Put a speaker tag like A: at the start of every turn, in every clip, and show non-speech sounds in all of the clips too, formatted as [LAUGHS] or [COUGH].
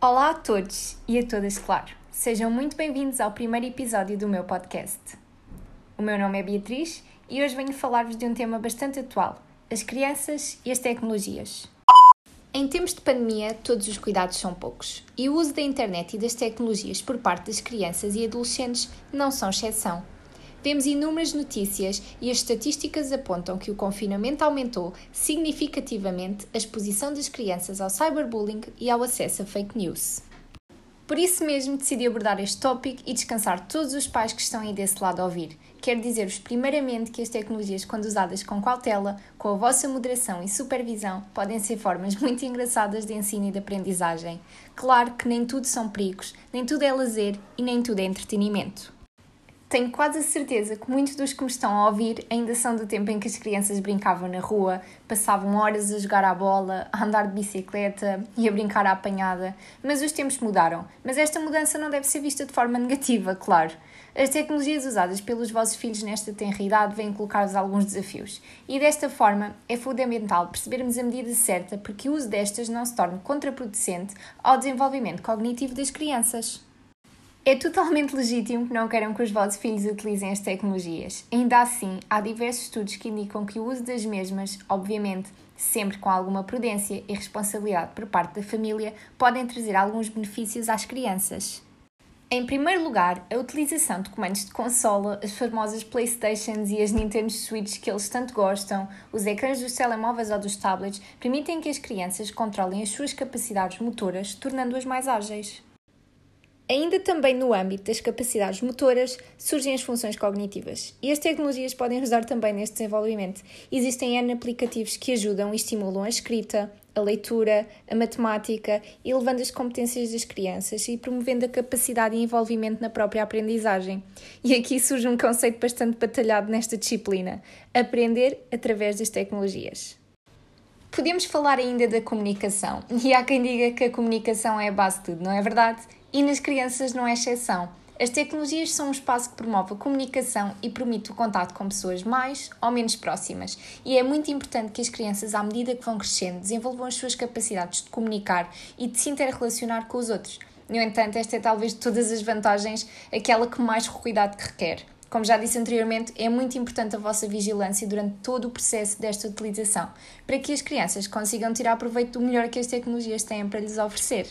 A: Olá a todos e a todas, claro. Sejam muito bem-vindos ao primeiro episódio do meu podcast. O meu nome é Beatriz e hoje venho falar-vos de um tema bastante atual: as crianças e as tecnologias. Em tempos de pandemia, todos os cuidados são poucos e o uso da internet e das tecnologias por parte das crianças e adolescentes não são exceção. Vemos inúmeras notícias e as estatísticas apontam que o confinamento aumentou significativamente a exposição das crianças ao cyberbullying e ao acesso a fake news. Por isso mesmo decidi abordar este tópico e descansar todos os pais que estão aí desse lado a ouvir. Quero dizer-vos primeiramente que as tecnologias, quando usadas com cautela, com a vossa moderação e supervisão, podem ser formas [LAUGHS] muito engraçadas de ensino e de aprendizagem. Claro que nem tudo são perigos, nem tudo é lazer e nem tudo é entretenimento. Tenho quase a certeza que muitos dos que me estão a ouvir ainda são do tempo em que as crianças brincavam na rua, passavam horas a jogar à bola, a andar de bicicleta e a brincar à apanhada. Mas os tempos mudaram. Mas esta mudança não deve ser vista de forma negativa, claro. As tecnologias usadas pelos vossos filhos nesta tenra idade vêm colocar-vos alguns desafios. E desta forma é fundamental percebermos a medida certa para que o uso destas não se torne contraproducente ao desenvolvimento cognitivo das crianças. É totalmente legítimo que não queiram que os vossos filhos utilizem as tecnologias. Ainda assim, há diversos estudos que indicam que o uso das mesmas, obviamente, sempre com alguma prudência e responsabilidade por parte da família, podem trazer alguns benefícios às crianças. Em primeiro lugar, a utilização de comandos de consola, as famosas Playstations e as Nintendo Switch que eles tanto gostam, os ecrãs dos telemóveis ou dos tablets, permitem que as crianças controlem as suas capacidades motoras, tornando-as mais ágeis. Ainda também no âmbito das capacidades motoras surgem as funções cognitivas e as tecnologias podem ajudar também neste desenvolvimento. Existem N aplicativos que ajudam e estimulam a escrita, a leitura, a matemática, elevando as competências das crianças e promovendo a capacidade e envolvimento na própria aprendizagem. E aqui surge um conceito bastante batalhado nesta disciplina: aprender através das tecnologias. Podemos falar ainda da comunicação, e há quem diga que a comunicação é a base de tudo, não é verdade? E nas crianças não é exceção. As tecnologias são um espaço que promove a comunicação e permite o contato com pessoas mais ou menos próximas. E é muito importante que as crianças, à medida que vão crescendo, desenvolvam as suas capacidades de comunicar e de se interrelacionar com os outros. No entanto, esta é talvez de todas as vantagens aquela que mais cuidado que requer. Como já disse anteriormente, é muito importante a vossa vigilância durante todo o processo desta utilização, para que as crianças consigam tirar proveito do melhor que as tecnologias têm para lhes oferecer.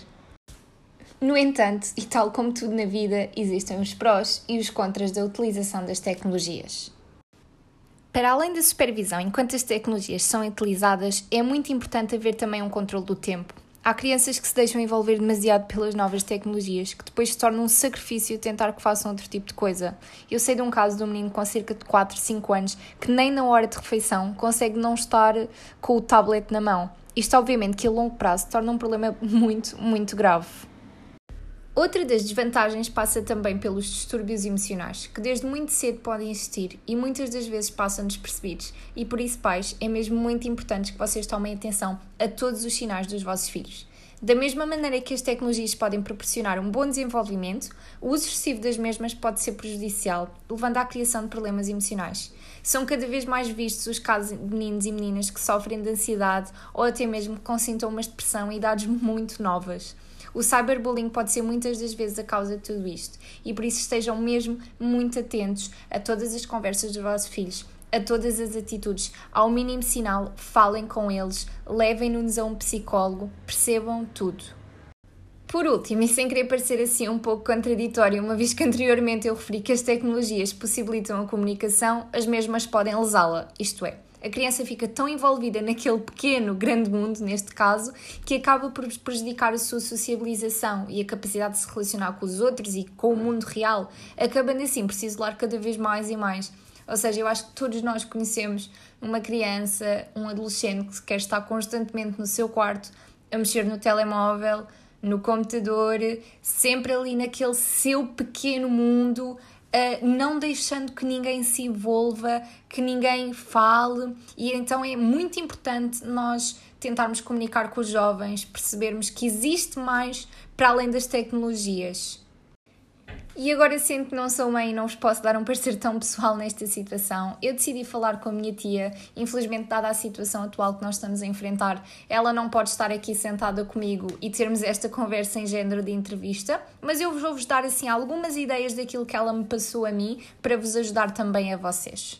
A: No entanto, e tal como tudo na vida, existem os prós e os contras da utilização das tecnologias. Para além da supervisão enquanto as tecnologias são utilizadas, é muito importante haver também um controle do tempo. Há crianças que se deixam envolver demasiado pelas novas tecnologias, que depois se torna um sacrifício tentar que façam outro tipo de coisa. Eu sei de um caso de um menino com cerca de 4, 5 anos que nem na hora de refeição consegue não estar com o tablet na mão. Isto, obviamente, que a longo prazo torna um problema [LAUGHS] muito, muito grave. Outra das desvantagens passa também pelos distúrbios emocionais, que desde muito cedo podem existir e muitas das vezes passam despercebidos, e por isso, pais, é mesmo muito importante que vocês tomem atenção a todos os sinais dos vossos filhos. Da mesma maneira que as tecnologias podem proporcionar um bom desenvolvimento, o uso excessivo das mesmas pode ser prejudicial, levando à criação de problemas emocionais. São cada vez mais vistos os casos de meninos e meninas que sofrem de ansiedade ou até mesmo com sintomas de depressão em idades muito novas. O cyberbullying pode ser muitas das vezes a causa de tudo isto e por isso estejam mesmo muito atentos a todas as conversas dos vossos filhos, a todas as atitudes. Ao mínimo sinal, falem com eles, levem-nos a um psicólogo, percebam tudo. Por último, e sem querer parecer assim um pouco contraditório, uma vez que anteriormente eu referi que as tecnologias possibilitam a comunicação, as mesmas podem lesá-la, isto é, a criança fica tão envolvida naquele pequeno, grande mundo, neste caso, que acaba por prejudicar a sua sociabilização e a capacidade de se relacionar com os outros e com o mundo real, acabando assim por se isolar cada vez mais e mais. Ou seja, eu acho que todos nós conhecemos uma criança, um adolescente que quer estar constantemente no seu quarto a mexer no telemóvel, no computador, sempre ali naquele seu pequeno mundo Uh, não deixando que ninguém se envolva, que ninguém fale, e então é muito importante nós tentarmos comunicar com os jovens, percebermos que existe mais para além das tecnologias. E agora, sendo que não sou mãe e não vos posso dar um parecer tão pessoal nesta situação, eu decidi falar com a minha tia. Infelizmente, dada a situação atual que nós estamos a enfrentar, ela não pode estar aqui sentada comigo e termos esta conversa em género de entrevista, mas eu vou-vos dar assim algumas ideias daquilo que ela me passou a mim para vos ajudar também a vocês.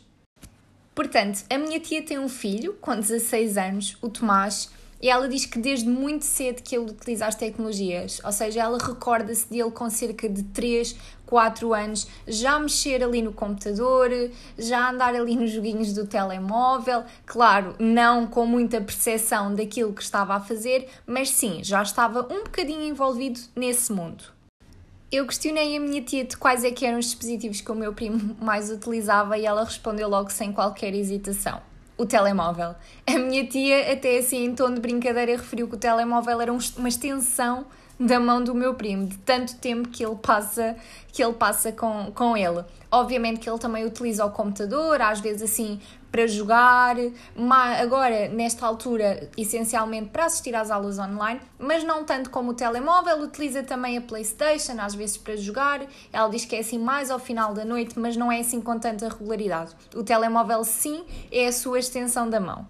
A: Portanto, a minha tia tem um filho com 16 anos, o Tomás, e ela diz que desde muito cedo que ele utiliza as tecnologias, ou seja, ela recorda-se dele com cerca de 3, 4 anos já mexer ali no computador, já andar ali nos joguinhos do telemóvel, claro, não com muita percepção daquilo que estava a fazer, mas sim, já estava um bocadinho envolvido nesse mundo. Eu questionei a minha tia de quais é que eram os dispositivos que o meu primo [LAUGHS] mais utilizava e ela respondeu logo sem qualquer hesitação o telemóvel. A minha tia, até assim, em tom de brincadeira, referiu que o telemóvel era uma extensão da mão do meu primo, de tanto tempo que ele passa, que ele passa com, com ele. Obviamente que ele também utiliza o computador, às vezes assim para jogar, agora nesta altura essencialmente para assistir às aulas online, mas não tanto como o telemóvel, utiliza também a Playstation, às vezes para jogar, ela diz que é assim mais ao final da noite, mas não é assim com tanta regularidade. O telemóvel sim é a sua extensão da mão.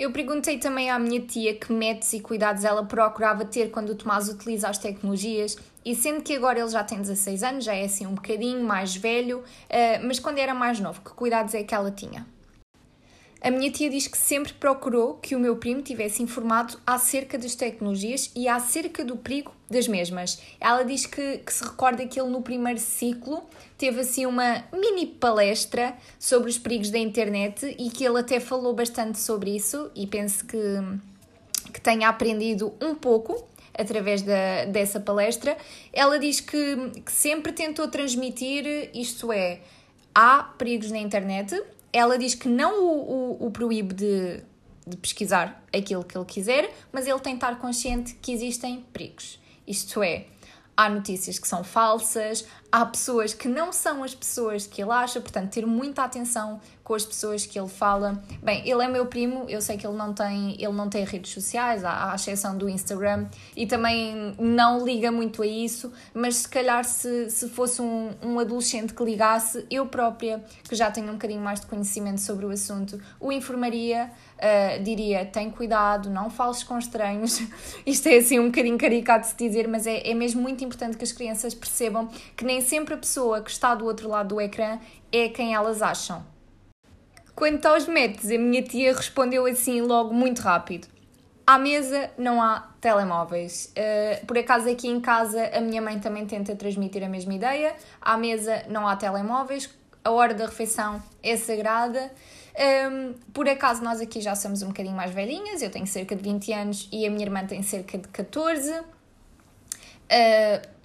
A: Eu perguntei também à minha tia que métodos e cuidados ela procurava ter quando o Tomás utiliza as tecnologias e sendo que agora ele já tem 16 anos, já é assim um bocadinho mais velho, uh, mas quando era mais novo, que cuidados é que ela tinha? A minha tia diz que sempre procurou que o meu primo tivesse informado acerca das tecnologias e acerca do perigo das mesmas. Ela diz que, que, se recorda que ele no primeiro ciclo teve assim uma mini palestra sobre os perigos da internet e que ele até falou bastante sobre isso e penso que, que tenha aprendido um pouco através da, dessa palestra. Ela diz que, que sempre tentou transmitir, isto é, há perigos na internet, ela diz que não o, o, o proíbe de, de pesquisar aquilo que ele quiser, mas ele tem de estar consciente que existem perigos. Isto é, há notícias que são falsas, há pessoas que não são as pessoas que ele acha, portanto, ter muita atenção com as pessoas que ele fala. Bem, ele é meu primo, eu sei que ele não tem, ele não tem redes sociais, à, à exceção do Instagram, e também não liga muito a isso, mas se calhar se, se fosse um, um adolescente que ligasse, eu própria, que já tenho um bocadinho mais de conhecimento sobre o assunto, o informaria, uh, diria, tem cuidado, não fales com estranhos. [LAUGHS] Isto é assim um bocadinho caricato de se dizer, mas é, é mesmo muito importante que as crianças percebam que nem sempre a pessoa que está do outro lado do ecrã é quem elas acham. Quanto aos métodos, a minha tia respondeu assim logo muito rápido. À mesa não há telemóveis. Uh, por acaso aqui em casa a minha mãe também tenta transmitir a mesma ideia. À mesa não há telemóveis. A hora da refeição é sagrada. Um, ehm, por acaso nós aqui já somos um bocadinho mais velhinhas. Eu tenho cerca de 20 anos e a minha irmã tem cerca de 14. Uh,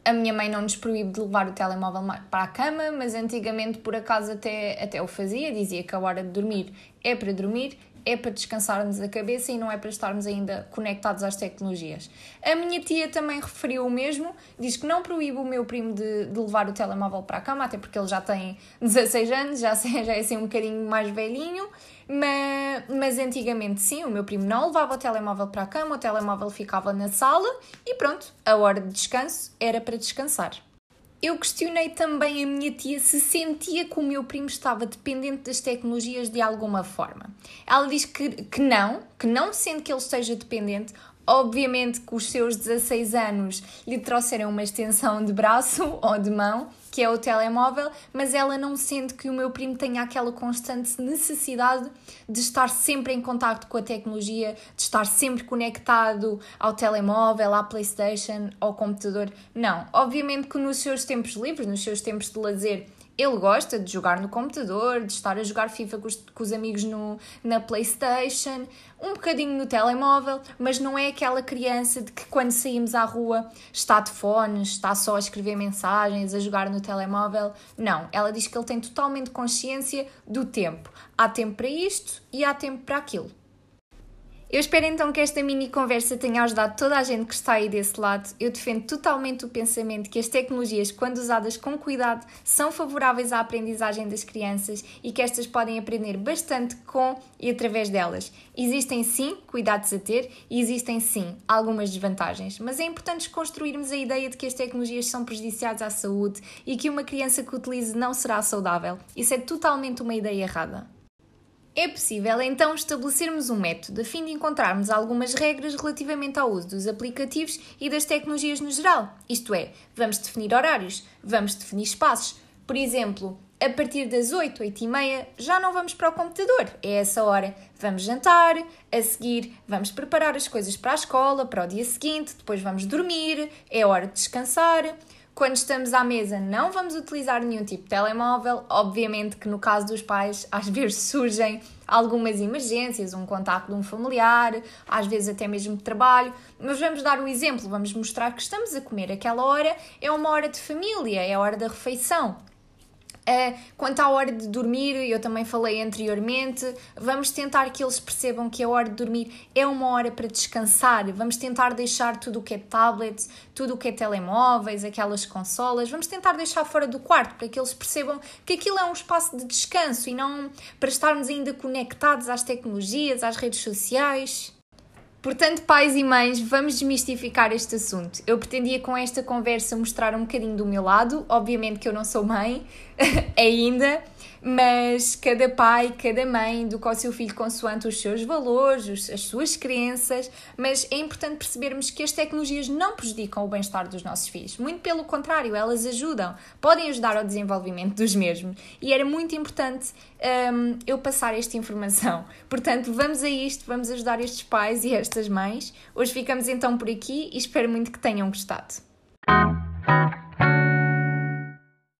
A: a minha mãe não nos proíbe de levar o telemóvel para a cama, mas antigamente por acaso até, até o fazia, dizia que a hora de dormir é para dormir, é para descansarmos a cabeça e não é para estarmos ainda conectados às tecnologias. A minha tia também referiu o mesmo, diz que não proíbe o meu primo de, de levar o telemóvel para a cama, até porque ele já tem 16 anos, já, [LAUGHS] já é assim um bocadinho mais velhinho, mas, mas antigamente sim, o meu primo não levava o telemóvel para a cama, o telemóvel ficava na sala e pronto, a hora de descanso era para descansar. Eu questionei também a minha tia se sentia que o meu primo estava dependente das tecnologias de alguma forma. Ela diz que, que não, que não sente que ele esteja dependente, Obviamente que os seus 16 anos lhe trouxeram uma extensão de braço [LAUGHS] ou de mão, que é o telemóvel, mas ela não sente que o meu primo tenha aquela constante necessidade de estar sempre em contato com a tecnologia, de estar sempre conectado ao telemóvel, à PlayStation, ao computador. Não, obviamente que nos seus tempos livres, nos seus tempos de lazer, ele gosta de jogar no computador, de estar a jogar FIFA com os, com os, amigos no, na PlayStation, um bocadinho no telemóvel, mas não é aquela criança de que quando saímos à rua está de fones, está só a escrever mensagens, a jogar no telemóvel. Não, ela diz que ele tem totalmente consciência do tempo. Há tempo para isto e há tempo para aquilo. Eu espero então que esta mini conversa tenha ajudado toda a gente que está aí desse lado. Eu defendo totalmente o pensamento que as tecnologias, quando usadas com cuidado, são favoráveis à aprendizagem das crianças e que estas podem aprender bastante com e através delas. Existem sim cuidados a ter e existem sim algumas desvantagens, mas é importante construirmos a ideia de que as tecnologias são prejudiciais à saúde e que uma criança que utilize não será saudável. Isso é totalmente uma ideia errada. É possível então estabelecermos um método a fim de encontrarmos algumas regras relativamente ao uso dos aplicativos e das tecnologias no geral. Isto é, vamos definir horários, vamos definir espaços. Por exemplo, a partir das 8, 8 e meia já não vamos para o computador, é essa hora. Vamos jantar, a seguir vamos preparar as coisas para a escola, para o dia seguinte, depois vamos dormir, é hora de descansar. Quando estamos à mesa, não vamos utilizar nenhum tipo de telemóvel. Obviamente que no caso dos pais, [LAUGHS] às vezes surgem algumas emergências, um contato de um familiar, às vezes até mesmo de trabalho. Mas vamos dar o exemplo, vamos mostrar que estamos a comer aquela hora, é uma hora de família, é a hora da refeição. Uh, quanto à hora de dormir, eu também falei anteriormente, vamos tentar que eles percebam que a hora de dormir é uma hora para descansar. Vamos tentar deixar tudo o que é tablets, tudo o que é telemóveis, aquelas consolas, vamos tentar deixar fora do quarto para que eles percebam que aquilo é um espaço de descanso e não para estarmos ainda conectados às tecnologias, às redes sociais. Portanto, pais e mães, vamos desmistificar este assunto. Eu pretendia com esta conversa mostrar um bocadinho do meu lado, obviamente que eu não sou mãe [LAUGHS] ainda, mas cada pai, cada mãe educa o seu filho consoante os seus valores, as suas crenças, mas é importante percebermos que as tecnologias não prejudicam o bem-estar dos nossos filhos, muito pelo contrário, elas ajudam, podem ajudar ao desenvolvimento dos mesmos e era muito importante um, eu passar esta informação. Portanto, vamos a isto, vamos ajudar estes pais e estas mães. Hoje ficamos então por aqui e espero muito que tenham gostado.